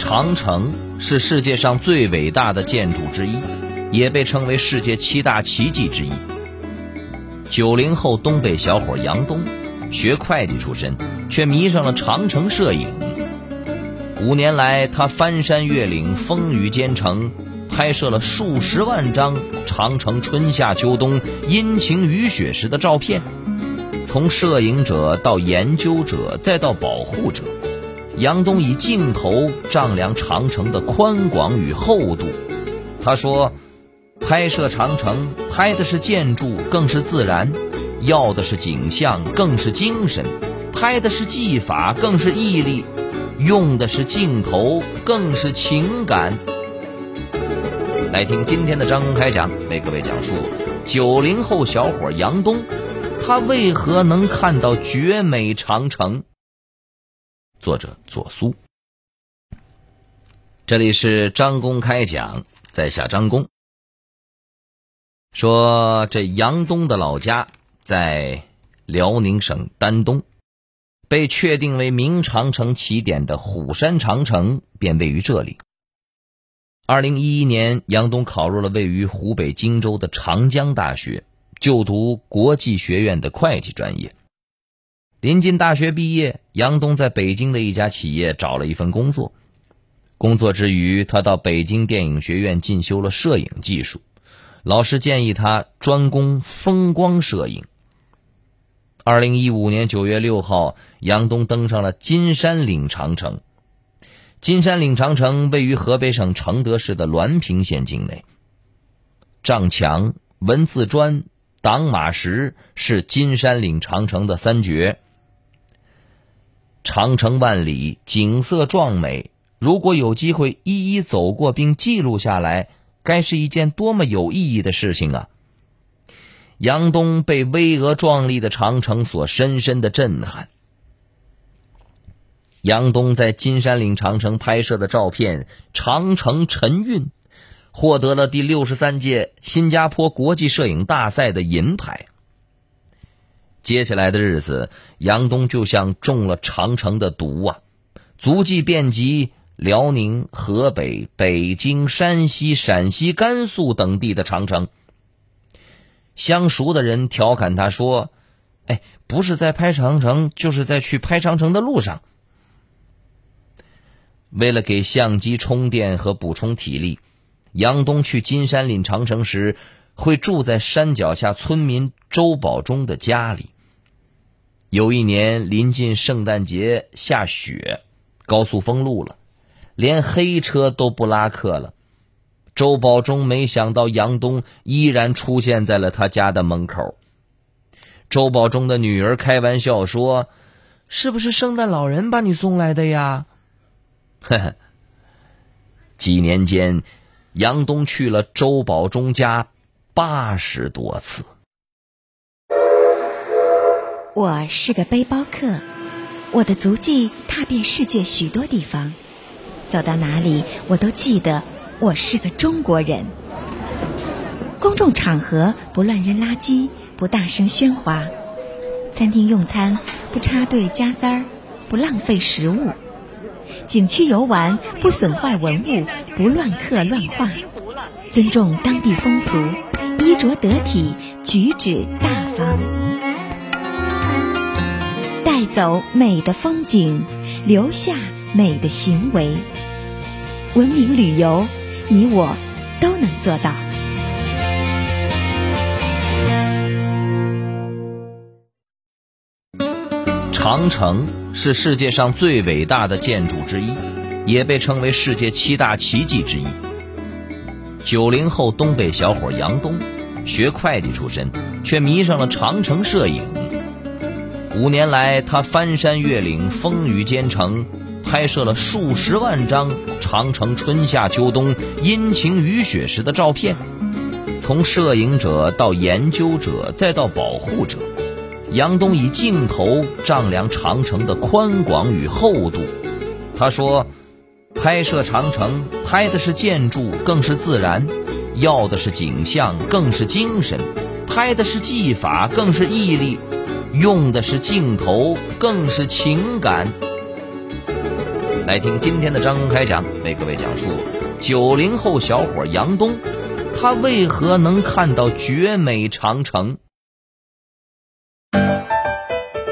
长城是世界上最伟大的建筑之一，也被称为世界七大奇迹之一。九零后东北小伙杨东，学会计出身，却迷上了长城摄影。五年来，他翻山越岭，风雨兼程，拍摄了数十万张长城春夏秋冬阴晴雨雪时的照片。从摄影者到研究者，再到保护者，杨东以镜头丈量长城的宽广与厚度。他说：“拍摄长城，拍的是建筑，更是自然；要的是景象，更是精神；拍的是技法，更是毅力。”用的是镜头，更是情感。来听今天的张公开讲，为各位讲述九零后小伙杨东，他为何能看到绝美长城？作者左苏。这里是张公开讲，在下张公。说这杨东的老家在辽宁省丹东。被确定为明长城起点的虎山长城便位于这里。二零一一年，杨东考入了位于湖北荆州的长江大学，就读国际学院的会计专业。临近大学毕业，杨东在北京的一家企业找了一份工作。工作之余，他到北京电影学院进修了摄影技术。老师建议他专攻风光摄影。二零一五年九月六号，杨东登上了金山岭长城。金山岭长城位于河北省承德市的滦平县境内。丈墙、文字砖、挡马石是金山岭长城的三绝。长城万里，景色壮美。如果有机会一一走过并记录下来，该是一件多么有意义的事情啊！杨东被巍峨壮丽的长城所深深的震撼。杨东在金山岭长城拍摄的照片《长城晨韵》，获得了第六十三届新加坡国际摄影大赛的银牌。接下来的日子，杨东就像中了长城的毒啊，足迹遍及辽宁、河北、北京、山西、陕西、甘肃等地的长城。相熟的人调侃他说：“哎，不是在拍长城，就是在去拍长城的路上。”为了给相机充电和补充体力，杨东去金山岭长城时，会住在山脚下村民周保忠的家里。有一年临近圣诞节，下雪，高速封路了，连黑车都不拉客了。周保忠没想到杨东依然出现在了他家的门口。周保忠的女儿开玩笑说：“是不是圣诞老人把你送来的呀？”呵呵。几年间，杨东去了周保忠家八十多次。我是个背包客，我的足迹踏遍世界许多地方，走到哪里我都记得。我是个中国人。公众场合不乱扔垃圾，不大声喧哗；餐厅用餐不插队加塞儿，不浪费食物；景区游玩不损坏文物，不乱刻乱画；尊重当地风俗，衣着得体，举止大方；带走美的风景，留下美的行为。文明旅游。你我都能做到。长城是世界上最伟大的建筑之一，也被称为世界七大奇迹之一。九零后东北小伙杨东，学会计出身，却迷上了长城摄影。五年来，他翻山越岭，风雨兼程。拍摄了数十万张长城春夏秋冬阴晴雨雪时的照片。从摄影者到研究者，再到保护者，杨东以镜头丈量长城的宽广与厚度。他说：“拍摄长城，拍的是建筑，更是自然；要的是景象，更是精神；拍的是技法，更是毅力；用的是镜头，更是情感。”来听今天的张公开讲，为各位讲述九零后小伙杨东，他为何能看到绝美长城？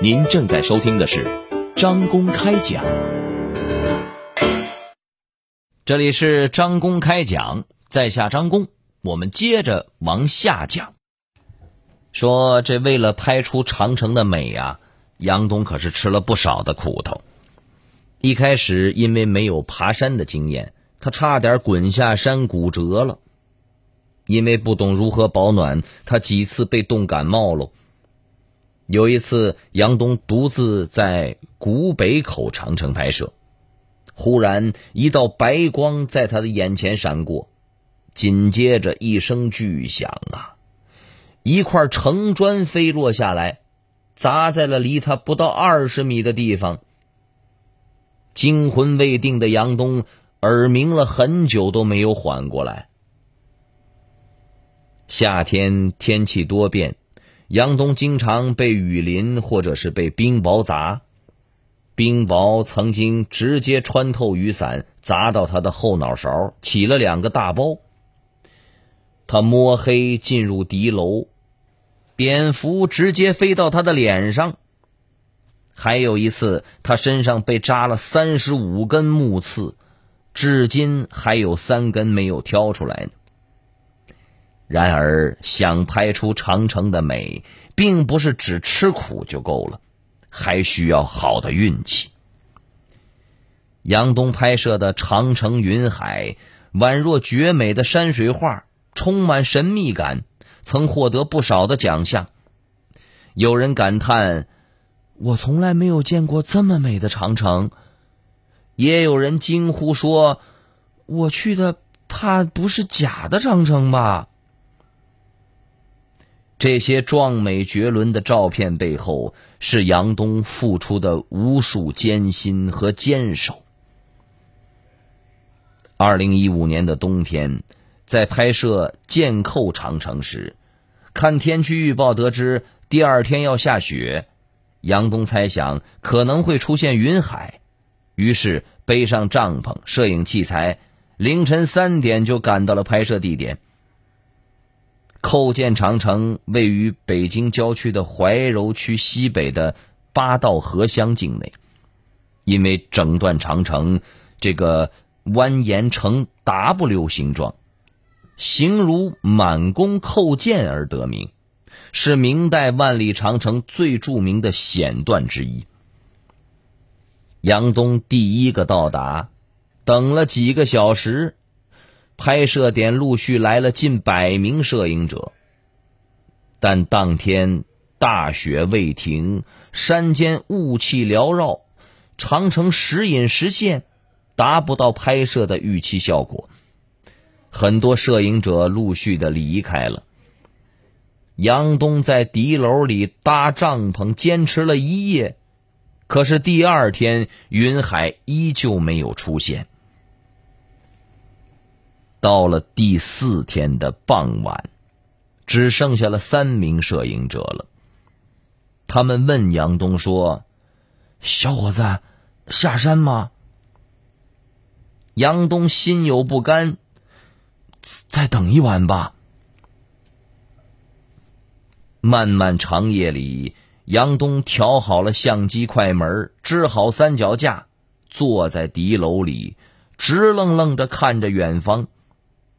您正在收听的是张公开讲，这里是张公开讲，在下张公，我们接着往下讲。说这为了拍出长城的美呀，杨东可是吃了不少的苦头。一开始因为没有爬山的经验，他差点滚下山骨折了。因为不懂如何保暖，他几次被冻感冒了。有一次，杨东独自在古北口长城拍摄，忽然一道白光在他的眼前闪过，紧接着一声巨响啊，一块城砖飞落下来，砸在了离他不到二十米的地方。惊魂未定的杨东耳鸣了很久都没有缓过来。夏天天气多变，杨东经常被雨淋或者是被冰雹砸，冰雹曾经直接穿透雨伞，砸到他的后脑勺，起了两个大包。他摸黑进入敌楼，蝙蝠直接飞到他的脸上。还有一次，他身上被扎了三十五根木刺，至今还有三根没有挑出来呢。然而，想拍出长城的美，并不是只吃苦就够了，还需要好的运气。杨东拍摄的长城云海，宛若绝美的山水画，充满神秘感，曾获得不少的奖项。有人感叹。我从来没有见过这么美的长城，也有人惊呼说：“我去的怕不是假的长城吧？”这些壮美绝伦的照片背后，是杨东付出的无数艰辛和坚守。二零一五年的冬天，在拍摄剑扣长城时，看天气预报得知第二天要下雪。杨东猜想可能会出现云海，于是背上帐篷、摄影器材，凌晨三点就赶到了拍摄地点。扣建长城位于北京郊区的怀柔区西北的八道河乡境内，因为整段长城这个蜿蜒呈 W 形状，形如满弓扣箭而得名。是明代万里长城最著名的险段之一。杨东第一个到达，等了几个小时，拍摄点陆续来了近百名摄影者。但当天大雪未停，山间雾气缭绕，长城时隐时现，达不到拍摄的预期效果。很多摄影者陆续的离开了。杨东在敌楼里搭帐篷，坚持了一夜，可是第二天云海依旧没有出现。到了第四天的傍晚，只剩下了三名摄影者了。他们问杨东说：“小伙子，下山吗？”杨东心有不甘：“再等一晚吧。”漫漫长夜里，杨东调好了相机快门，支好三脚架，坐在敌楼里，直愣愣的看着远方，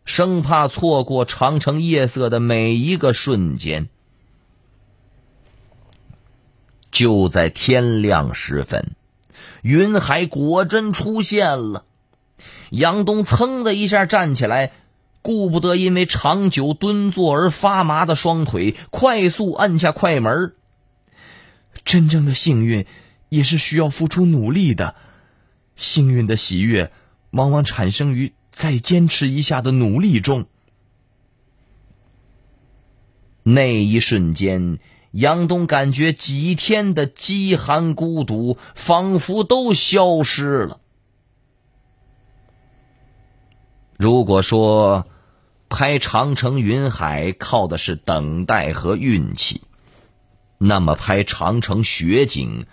生怕错过长城夜色的每一个瞬间。就在天亮时分，云海果真出现了。杨东噌的一下站起来。顾不得因为长久蹲坐而发麻的双腿，快速按下快门。真正的幸运，也是需要付出努力的。幸运的喜悦，往往产生于再坚持一下的努力中。那一瞬间，杨东感觉几天的饥寒孤独，仿佛都消失了。如果说拍长城云海靠的是等待和运气，那么拍长城雪景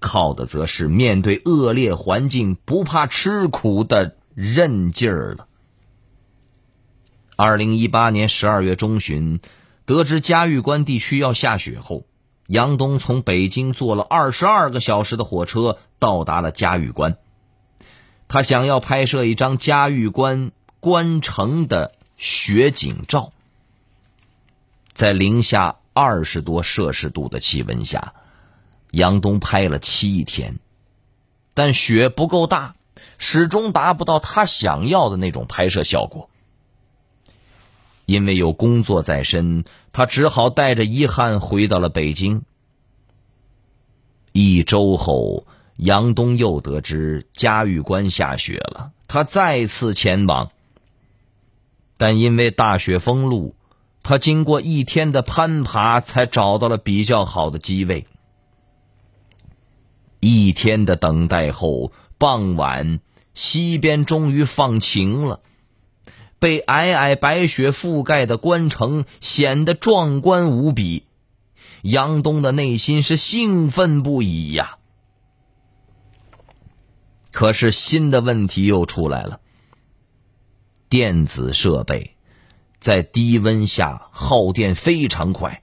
靠的则是面对恶劣环境不怕吃苦的韧劲儿了。二零一八年十二月中旬，得知嘉峪关地区要下雪后，杨东从北京坐了二十二个小时的火车到达了嘉峪关。他想要拍摄一张嘉峪关关城的雪景照。在零下二十多摄氏度的气温下，杨东拍了七天，但雪不够大，始终达不到他想要的那种拍摄效果。因为有工作在身，他只好带着遗憾回到了北京。一周后，杨东又得知嘉峪关下雪了，他再次前往，但因为大雪封路。他经过一天的攀爬，才找到了比较好的机位。一天的等待后，傍晚西边终于放晴了，被皑皑白雪覆盖的关城显得壮观无比。杨东的内心是兴奋不已呀。可是新的问题又出来了，电子设备。在低温下耗电非常快，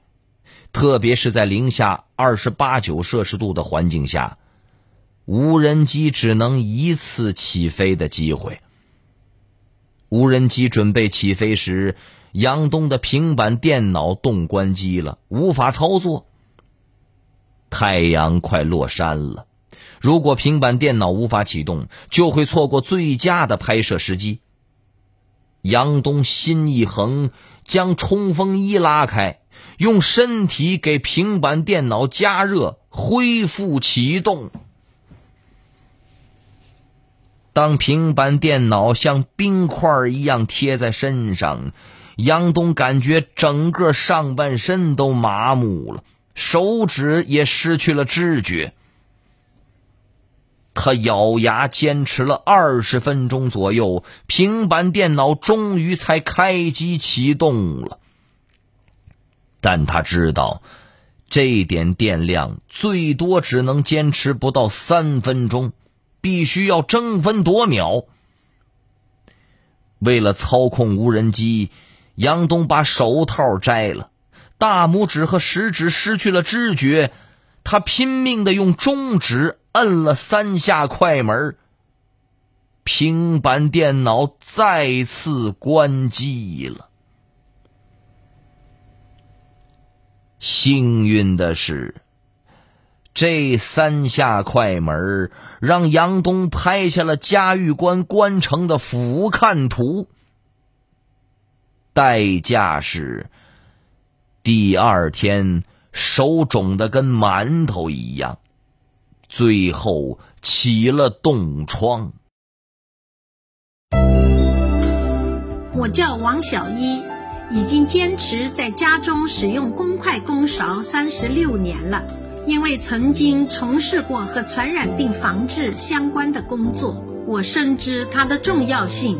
特别是在零下二十八九摄氏度的环境下，无人机只能一次起飞的机会。无人机准备起飞时，杨东的平板电脑冻关机了，无法操作。太阳快落山了，如果平板电脑无法启动，就会错过最佳的拍摄时机。杨东心一横，将冲锋衣拉开，用身体给平板电脑加热，恢复启动。当平板电脑像冰块一样贴在身上，杨东感觉整个上半身都麻木了，手指也失去了知觉。他咬牙坚持了二十分钟左右，平板电脑终于才开机启动了。但他知道，这点电量最多只能坚持不到三分钟，必须要争分夺秒。为了操控无人机，杨东把手套摘了，大拇指和食指失去了知觉。他拼命的用中指摁了三下快门，平板电脑再次关机了。幸运的是，这三下快门让杨东拍下了嘉峪关关城的俯瞰图，代价是第二天。手肿的跟馒头一样，最后起了冻疮。我叫王小一，已经坚持在家中使用公筷公勺三十六年了。因为曾经从事过和传染病防治相关的工作，我深知它的重要性。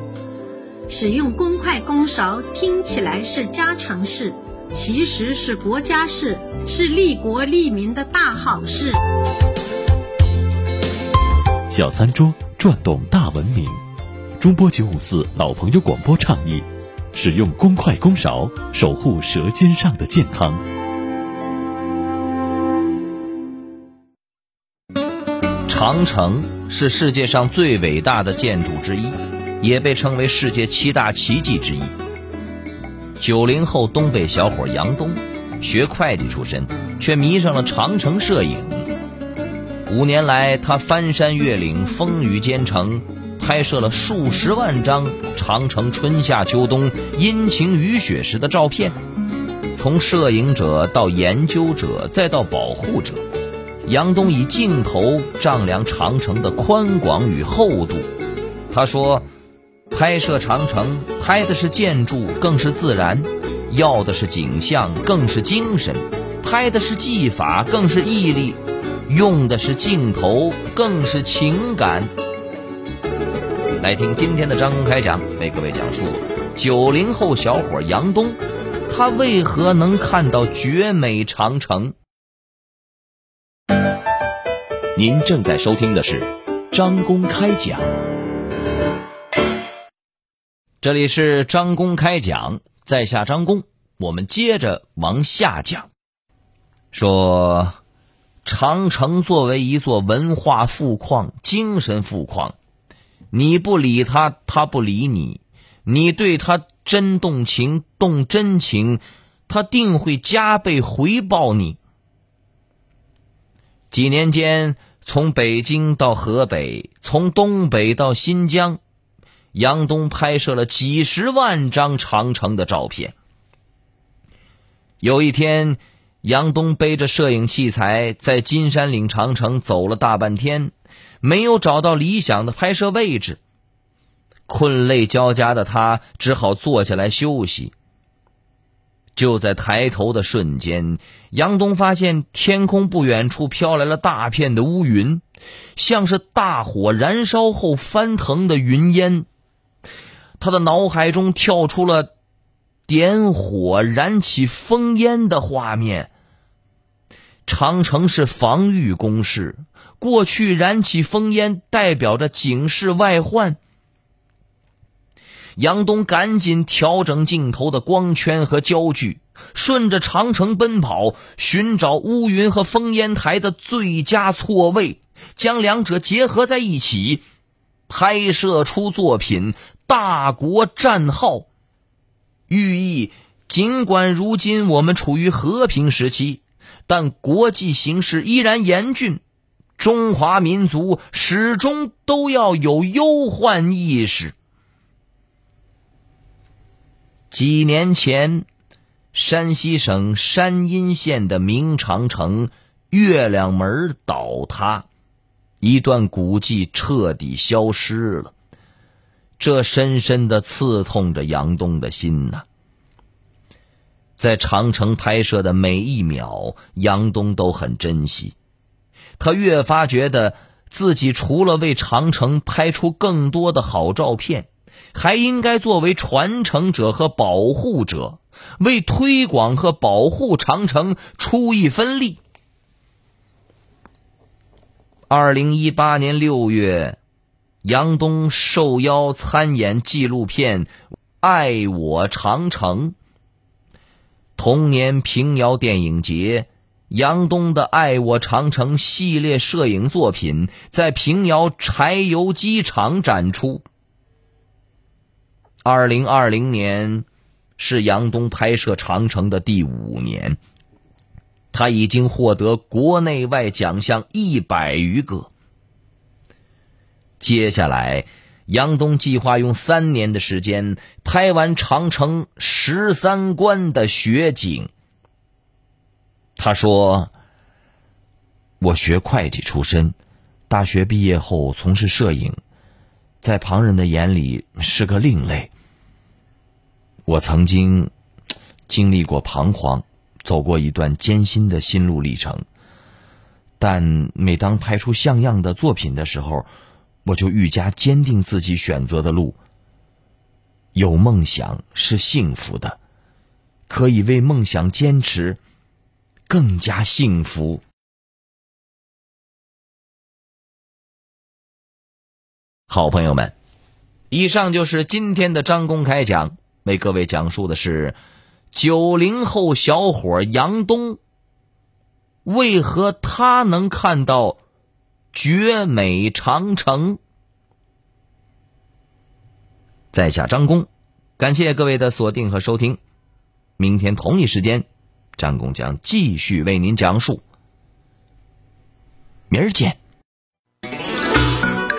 使用公筷公勺听起来是家常事。其实是国家事，是利国利民的大好事。小餐桌转动大文明，中波九五四老朋友广播倡议：使用公筷公勺，守护舌尖上的健康。长城是世界上最伟大的建筑之一，也被称为世界七大奇迹之一。九零后东北小伙杨东，学会计出身，却迷上了长城摄影。五年来，他翻山越岭，风雨兼程，拍摄了数十万张长城春夏秋冬阴晴雨雪时的照片。从摄影者到研究者，再到保护者，杨东以镜头丈量长城的宽广与厚度。他说。拍摄长城，拍的是建筑，更是自然；要的是景象，更是精神；拍的是技法，更是毅力；用的是镜头，更是情感。来听今天的张公开讲，为各位讲述九零后小伙杨东，他为何能看到绝美长城。您正在收听的是张公开讲，这里是张公开讲，在下张公，我们接着往下讲。说，长城作为一座文化富矿、精神富矿，你不理他，他不理你；你对他真动情、动真情，他定会加倍回报你。几年间，从北京到河北，从东北到新疆，杨东拍摄了几十万张长城的照片。有一天，杨东背着摄影器材在金山岭长城走了大半天，没有找到理想的拍摄位置，困累交加的他只好坐下来休息。就在抬头的瞬间，杨东发现天空不远处飘来了大片的乌云，像是大火燃烧后翻腾的云烟。他的脑海中跳出了点火燃起烽烟的画面。长城是防御工事，过去燃起烽烟代表着警示外患。杨东赶紧调整镜头的光圈和焦距，顺着长城奔跑，寻找乌云和烽烟台的最佳错位，将两者结合在一起，拍摄出作品《大国战号》。寓意：尽管如今我们处于和平时期，但国际形势依然严峻，中华民族始终都要有忧患意识。几年前，山西省山阴县的明长城月亮门倒塌，一段古迹彻底消失了。这深深的刺痛着杨东的心呐。在长城拍摄的每一秒，杨东都很珍惜。他越发觉得自己除了为长城拍出更多的好照片。还应该作为传承者和保护者，为推广和保护长城出一分力。二零一八年六月，杨东受邀参演纪录片《爱我长城》。同年平遥电影节，杨东的《爱我长城》系列摄影作品在平遥柴油机厂展出。二零二零年是杨东拍摄长城的第五年，他已经获得国内外奖项一百余个。接下来，杨东计划用三年的时间拍完长城十三关的雪景。他说：“我学会计出身，大学毕业后从事摄影。”在旁人的眼里是个另类。我曾经经历过彷徨，走过一段艰辛的心路历程。但每当拍出像样的作品的时候，我就愈加坚定自己选择的路。有梦想是幸福的，可以为梦想坚持，更加幸福。好朋友们，以上就是今天的张公开讲，为各位讲述的是九零后小伙杨东为何他能看到绝美长城。在下张工，感谢各位的锁定和收听。明天同一时间，张工将继续为您讲述。明儿见。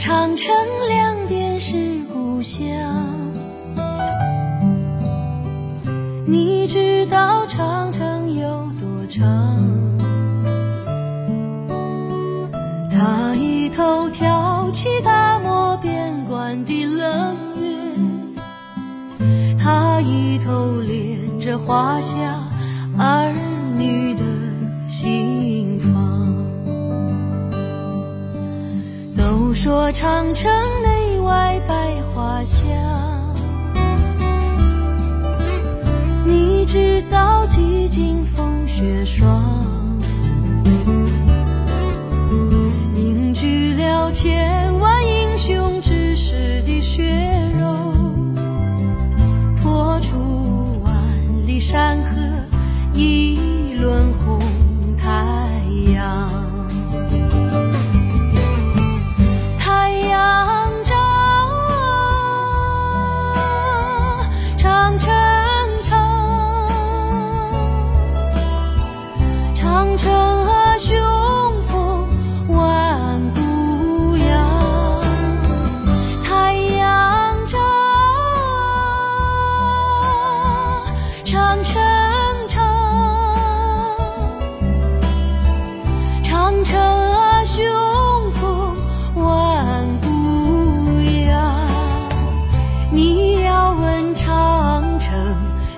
长城两边是故乡，你知道长城有多长？它一头挑起大漠边关的冷月，它一头连着华夏说长城内外百花香，你知道几经风雪霜，凝聚了千万英雄志士的血肉，托出万里山河一轮红太阳。长城长，长城啊雄风万古扬。你要问长城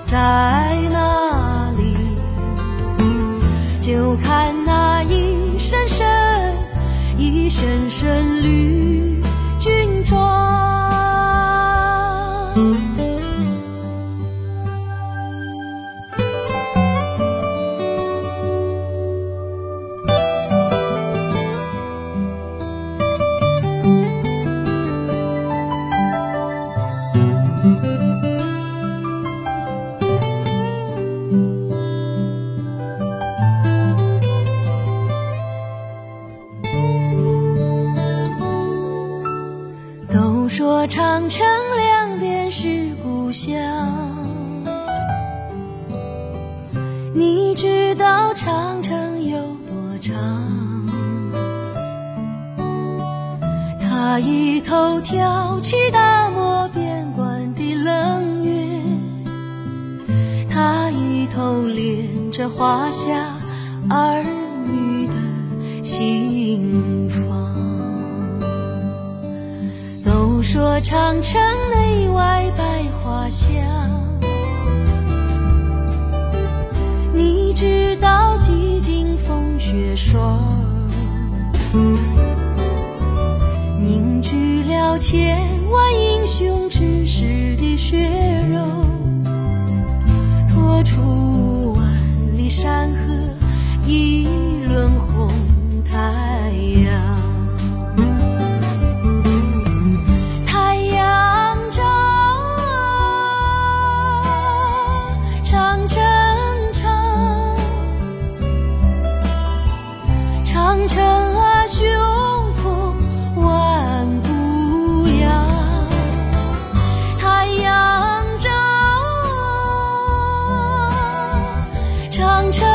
在哪里，就看那一声声、一声声乡，你知道长城有多长？它一头挑起大漠边关的冷月，它一头连着华夏儿女的心房。都说长城内外百花香，你知道几经风雪霜，凝聚了千万英雄志士的血肉，托出万里山河一长城